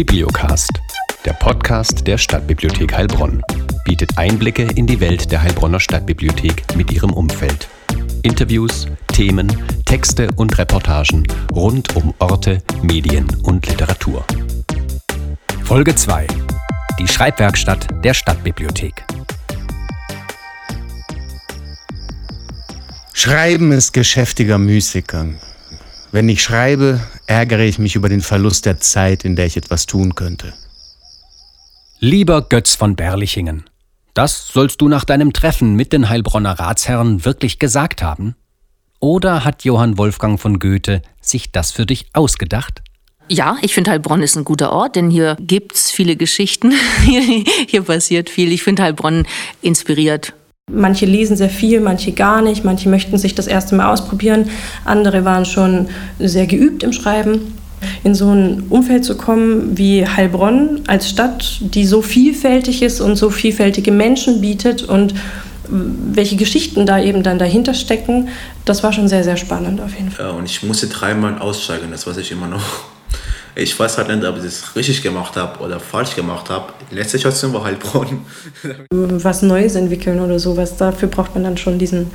Bibliocast, der Podcast der Stadtbibliothek Heilbronn, bietet Einblicke in die Welt der Heilbronner Stadtbibliothek mit ihrem Umfeld. Interviews, Themen, Texte und Reportagen rund um Orte, Medien und Literatur. Folge 2. Die Schreibwerkstatt der Stadtbibliothek. Schreiben ist geschäftiger Müßiger. Wenn ich schreibe, ärgere ich mich über den Verlust der Zeit, in der ich etwas tun könnte. Lieber Götz von Berlichingen, das sollst du nach deinem Treffen mit den Heilbronner Ratsherren wirklich gesagt haben? Oder hat Johann Wolfgang von Goethe sich das für dich ausgedacht? Ja, ich finde Heilbronn ist ein guter Ort, denn hier gibt's viele Geschichten. hier passiert viel. Ich finde Heilbronn inspiriert Manche lesen sehr viel, manche gar nicht, manche möchten sich das erste Mal ausprobieren, andere waren schon sehr geübt im Schreiben. In so ein Umfeld zu kommen wie Heilbronn als Stadt, die so vielfältig ist und so vielfältige Menschen bietet und welche Geschichten da eben dann dahinter stecken, das war schon sehr, sehr spannend auf jeden Fall. Ja, und ich musste dreimal aussteigen, das weiß ich immer noch. Ich weiß halt nicht, ob ich das richtig gemacht habe oder falsch gemacht habe. Die letzte Station war Heilbronn. Was Neues entwickeln oder sowas, dafür braucht man dann schon diesen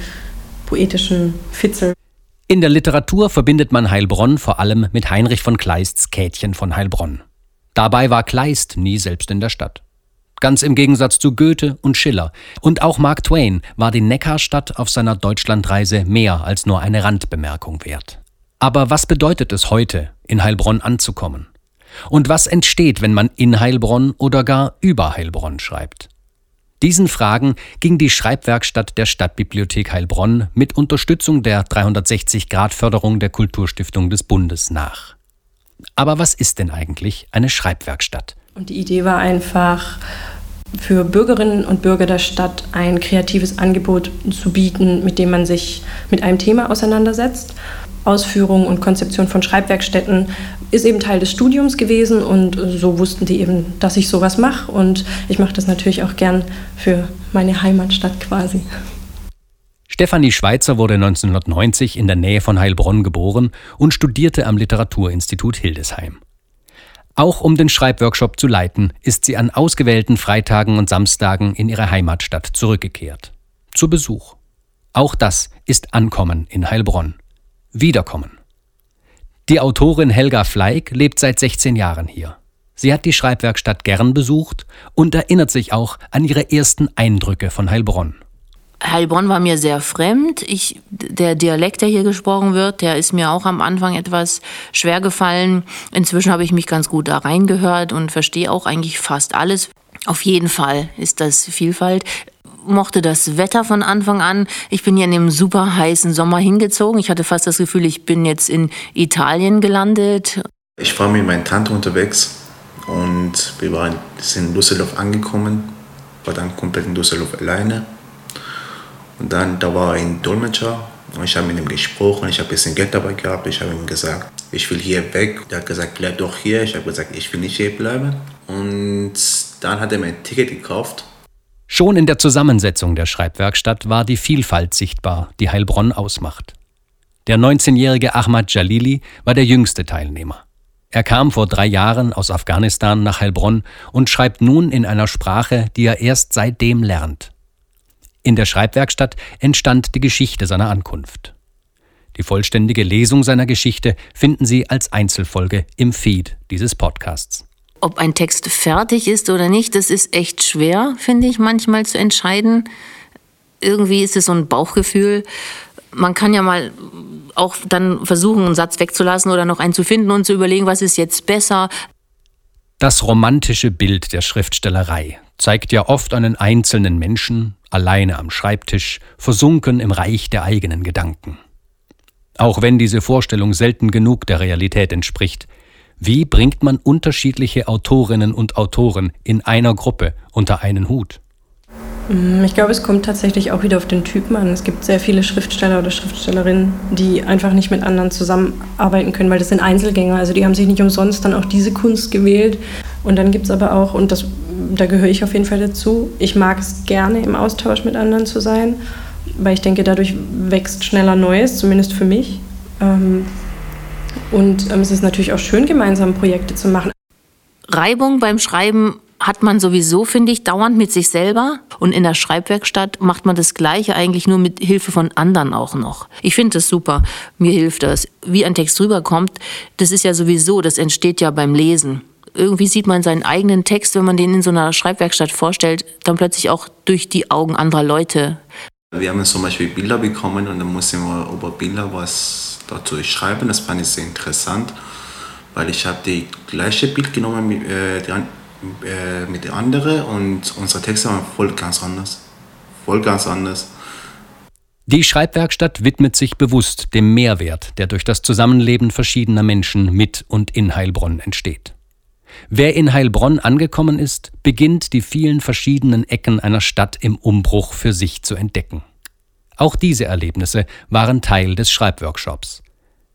poetischen Fitzel. In der Literatur verbindet man Heilbronn vor allem mit Heinrich von Kleists Käthchen von Heilbronn. Dabei war Kleist nie selbst in der Stadt. Ganz im Gegensatz zu Goethe und Schiller. Und auch Mark Twain war die Neckarstadt auf seiner Deutschlandreise mehr als nur eine Randbemerkung wert. Aber was bedeutet es heute, in Heilbronn anzukommen? Und was entsteht, wenn man in Heilbronn oder gar über Heilbronn schreibt? Diesen Fragen ging die Schreibwerkstatt der Stadtbibliothek Heilbronn mit Unterstützung der 360-Grad-Förderung der Kulturstiftung des Bundes nach. Aber was ist denn eigentlich eine Schreibwerkstatt? Und die Idee war einfach, für Bürgerinnen und Bürger der Stadt ein kreatives Angebot zu bieten, mit dem man sich mit einem Thema auseinandersetzt Ausführung und Konzeption von Schreibwerkstätten ist eben Teil des Studiums gewesen und so wussten die eben, dass ich sowas mache und ich mache das natürlich auch gern für meine Heimatstadt quasi. Stefanie Schweitzer wurde 1990 in der Nähe von Heilbronn geboren und studierte am Literaturinstitut Hildesheim. Auch um den Schreibworkshop zu leiten, ist sie an ausgewählten Freitagen und Samstagen in ihre Heimatstadt zurückgekehrt. Zu Besuch. Auch das ist Ankommen in Heilbronn wiederkommen. Die Autorin Helga Fleig lebt seit 16 Jahren hier. Sie hat die Schreibwerkstatt gern besucht und erinnert sich auch an ihre ersten Eindrücke von Heilbronn. Heilbronn war mir sehr fremd. Ich, der Dialekt, der hier gesprochen wird, der ist mir auch am Anfang etwas schwer gefallen. Inzwischen habe ich mich ganz gut da reingehört und verstehe auch eigentlich fast alles. Auf jeden Fall ist das Vielfalt mochte das Wetter von Anfang an. Ich bin hier in dem super heißen Sommer hingezogen. Ich hatte fast das Gefühl, ich bin jetzt in Italien gelandet. Ich war mit meiner Tante unterwegs und wir waren, sind in Düsseldorf angekommen. War dann komplett in Düsseldorf alleine. Und dann, da war ein Dolmetscher und ich habe mit ihm gesprochen. Ich habe ein bisschen Geld dabei gehabt. Ich habe ihm gesagt, ich will hier weg. Er hat gesagt, bleib doch hier. Ich habe gesagt, ich will nicht hier bleiben. Und dann hat er mir ein Ticket gekauft Schon in der Zusammensetzung der Schreibwerkstatt war die Vielfalt sichtbar, die Heilbronn ausmacht. Der 19-jährige Ahmad Jalili war der jüngste Teilnehmer. Er kam vor drei Jahren aus Afghanistan nach Heilbronn und schreibt nun in einer Sprache, die er erst seitdem lernt. In der Schreibwerkstatt entstand die Geschichte seiner Ankunft. Die vollständige Lesung seiner Geschichte finden Sie als Einzelfolge im Feed dieses Podcasts ob ein Text fertig ist oder nicht, das ist echt schwer, finde ich, manchmal zu entscheiden. Irgendwie ist es so ein Bauchgefühl. Man kann ja mal auch dann versuchen, einen Satz wegzulassen oder noch einen zu finden und zu überlegen, was ist jetzt besser. Das romantische Bild der Schriftstellerei zeigt ja oft einen einzelnen Menschen, alleine am Schreibtisch, versunken im Reich der eigenen Gedanken. Auch wenn diese Vorstellung selten genug der Realität entspricht, wie bringt man unterschiedliche Autorinnen und Autoren in einer Gruppe unter einen Hut? Mm, ich glaube, es kommt tatsächlich auch wieder auf den Typen an. Es gibt sehr viele Schriftsteller oder Schriftstellerinnen, die einfach nicht mit anderen zusammenarbeiten können, weil das sind Einzelgänger. Also die haben sich nicht umsonst dann auch diese Kunst gewählt. Und dann gibt es aber auch, und das, da gehöre ich auf jeden Fall dazu, ich mag es gerne im Austausch mit anderen zu sein, weil ich denke, dadurch wächst schneller Neues, zumindest für mich. Ähm, und ähm, es ist natürlich auch schön, gemeinsam Projekte zu machen. Reibung beim Schreiben hat man sowieso, finde ich, dauernd mit sich selber. Und in der Schreibwerkstatt macht man das Gleiche eigentlich nur mit Hilfe von anderen auch noch. Ich finde das super. Mir hilft das. Wie ein Text rüberkommt, das ist ja sowieso, das entsteht ja beim Lesen. Irgendwie sieht man seinen eigenen Text, wenn man den in so einer Schreibwerkstatt vorstellt, dann plötzlich auch durch die Augen anderer Leute. Wir haben zum Beispiel Bilder bekommen und dann mussten wir über Bilder was dazu schreiben. Das fand ich sehr interessant, weil ich habe die gleiche Bild genommen, äh, die äh, mit der anderen und unsere Texte waren voll ganz anders. Voll ganz anders. Die Schreibwerkstatt widmet sich bewusst dem Mehrwert, der durch das Zusammenleben verschiedener Menschen mit und in Heilbronn entsteht. Wer in Heilbronn angekommen ist, beginnt die vielen verschiedenen Ecken einer Stadt im Umbruch für sich zu entdecken. Auch diese Erlebnisse waren Teil des Schreibworkshops.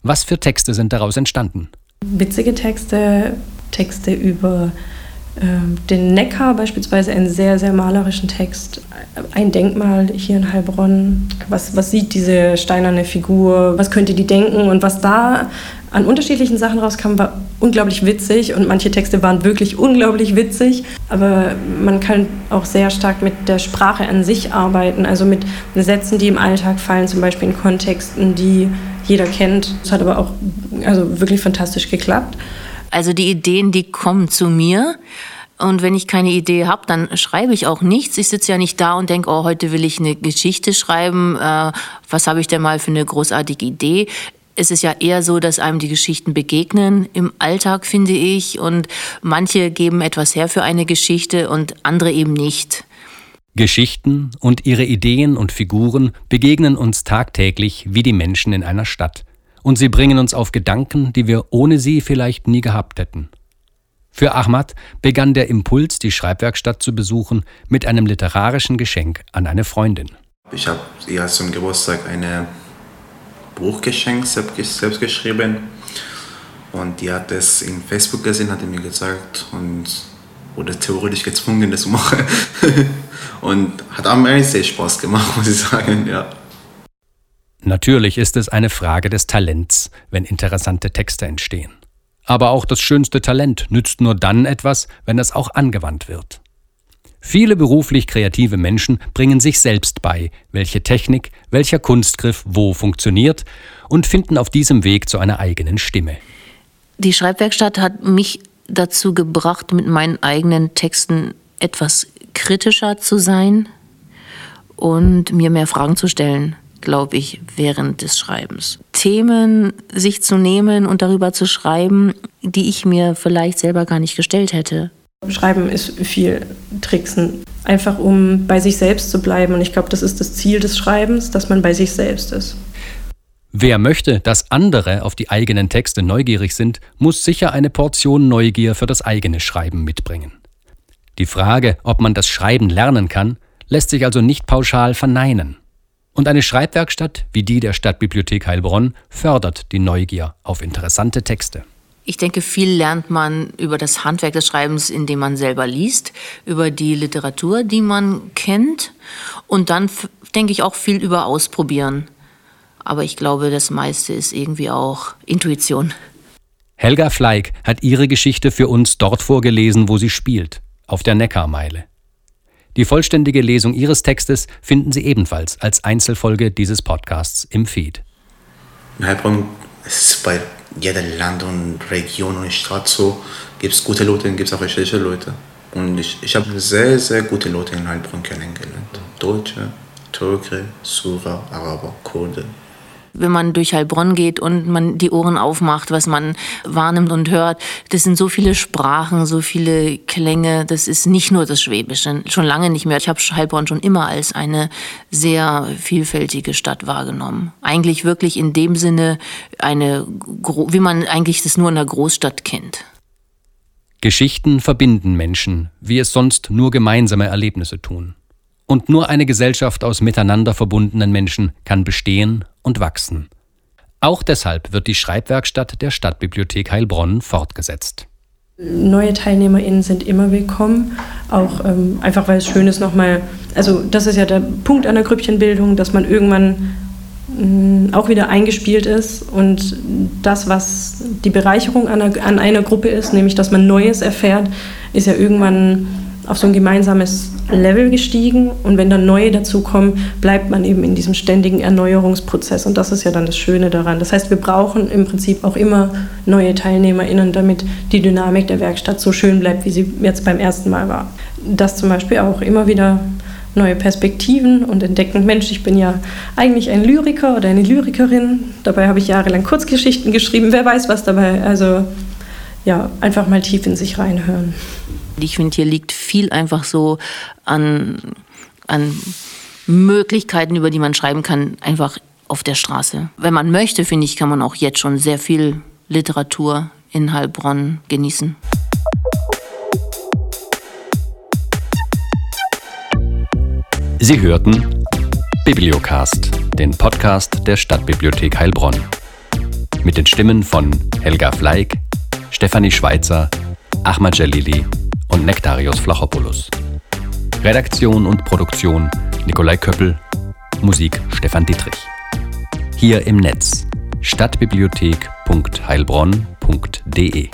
Was für Texte sind daraus entstanden? Witzige Texte, Texte über ähm, den Neckar beispielsweise einen sehr, sehr malerischen Text. Ein Denkmal hier in Heilbronn. Was, was sieht diese steinerne Figur? Was könnte die denken? Und was da an unterschiedlichen Sachen rauskam, war unglaublich witzig. Und manche Texte waren wirklich unglaublich witzig. Aber man kann auch sehr stark mit der Sprache an sich arbeiten. Also mit Sätzen, die im Alltag fallen, zum Beispiel in Kontexten, die jeder kennt. Das hat aber auch also wirklich fantastisch geklappt. Also die Ideen, die kommen zu mir. Und wenn ich keine Idee habe, dann schreibe ich auch nichts. Ich sitze ja nicht da und denke, oh, heute will ich eine Geschichte schreiben. Äh, was habe ich denn mal für eine großartige Idee? Es ist ja eher so, dass einem die Geschichten begegnen im Alltag, finde ich. Und manche geben etwas her für eine Geschichte und andere eben nicht. Geschichten und ihre Ideen und Figuren begegnen uns tagtäglich wie die Menschen in einer Stadt und sie bringen uns auf Gedanken, die wir ohne sie vielleicht nie gehabt hätten. Für Ahmad begann der Impuls, die Schreibwerkstatt zu besuchen, mit einem literarischen Geschenk an eine Freundin. Ich habe ihr zum Geburtstag ein Buch geschenkt, selbst geschrieben. Und die hat es in Facebook gesehen, hat mir gesagt und wurde theoretisch gezwungen, das zu machen. und hat am Ende sehr Spaß gemacht, muss ich sagen, ja. Natürlich ist es eine Frage des Talents, wenn interessante Texte entstehen. Aber auch das schönste Talent nützt nur dann etwas, wenn es auch angewandt wird. Viele beruflich kreative Menschen bringen sich selbst bei, welche Technik, welcher Kunstgriff wo funktioniert und finden auf diesem Weg zu einer eigenen Stimme. Die Schreibwerkstatt hat mich dazu gebracht, mit meinen eigenen Texten etwas kritischer zu sein und mir mehr Fragen zu stellen glaube ich, während des Schreibens. Themen sich zu nehmen und darüber zu schreiben, die ich mir vielleicht selber gar nicht gestellt hätte. Schreiben ist viel Tricksen, einfach um bei sich selbst zu bleiben. Und ich glaube, das ist das Ziel des Schreibens, dass man bei sich selbst ist. Wer möchte, dass andere auf die eigenen Texte neugierig sind, muss sicher eine Portion Neugier für das eigene Schreiben mitbringen. Die Frage, ob man das Schreiben lernen kann, lässt sich also nicht pauschal verneinen. Und eine Schreibwerkstatt wie die der Stadtbibliothek Heilbronn fördert die Neugier auf interessante Texte. Ich denke, viel lernt man über das Handwerk des Schreibens, indem man selber liest, über die Literatur, die man kennt und dann denke ich auch viel über Ausprobieren. Aber ich glaube, das meiste ist irgendwie auch Intuition. Helga Fleig hat ihre Geschichte für uns dort vorgelesen, wo sie spielt, auf der Neckarmeile. Die vollständige Lesung Ihres Textes finden Sie ebenfalls als Einzelfolge dieses Podcasts im Feed. In Heilbronn ist es bei jedem Land und Region und Stadt so, gibt es gute Leute und gibt es auch schlechte Leute. Und ich, ich habe sehr, sehr gute Leute in Heilbronn kennengelernt. Deutsche, Türke, Syrer, Araber, Kurden wenn man durch Heilbronn geht und man die Ohren aufmacht, was man wahrnimmt und hört. Das sind so viele Sprachen, so viele Klänge. Das ist nicht nur das Schwäbische, schon lange nicht mehr. Ich habe Heilbronn schon immer als eine sehr vielfältige Stadt wahrgenommen. Eigentlich wirklich in dem Sinne eine, wie man eigentlich das nur in einer Großstadt kennt. Geschichten verbinden Menschen, wie es sonst nur gemeinsame Erlebnisse tun. Und nur eine Gesellschaft aus miteinander verbundenen Menschen kann bestehen und wachsen. Auch deshalb wird die Schreibwerkstatt der Stadtbibliothek Heilbronn fortgesetzt. Neue TeilnehmerInnen sind immer willkommen, auch ähm, einfach weil es schön ist nochmal, also das ist ja der Punkt einer Grüppchenbildung, dass man irgendwann mm, auch wieder eingespielt ist und das, was die Bereicherung an einer, an einer Gruppe ist, nämlich dass man Neues erfährt, ist ja irgendwann auf so ein gemeinsames Level gestiegen und wenn dann neue dazukommen, bleibt man eben in diesem ständigen Erneuerungsprozess und das ist ja dann das Schöne daran. Das heißt, wir brauchen im Prinzip auch immer neue TeilnehmerInnen, damit die Dynamik der Werkstatt so schön bleibt, wie sie jetzt beim ersten Mal war. Das zum Beispiel auch immer wieder neue Perspektiven und entdecken, Mensch, ich bin ja eigentlich ein Lyriker oder eine Lyrikerin. Dabei habe ich jahrelang Kurzgeschichten geschrieben. Wer weiß, was dabei. Also ja, einfach mal tief in sich reinhören. Ich finde, hier liegt viel einfach so an, an Möglichkeiten, über die man schreiben kann, einfach auf der Straße. Wenn man möchte, finde ich, kann man auch jetzt schon sehr viel Literatur in Heilbronn genießen. Sie hörten Bibliocast, den Podcast der Stadtbibliothek Heilbronn. Mit den Stimmen von Helga Fleig, Stefanie Schweitzer, Ahmad Jalili und Nektarios Flachopoulos. Redaktion und Produktion Nikolai Köppel, Musik Stefan Dietrich. Hier im Netz stadtbibliothek.heilbronn.de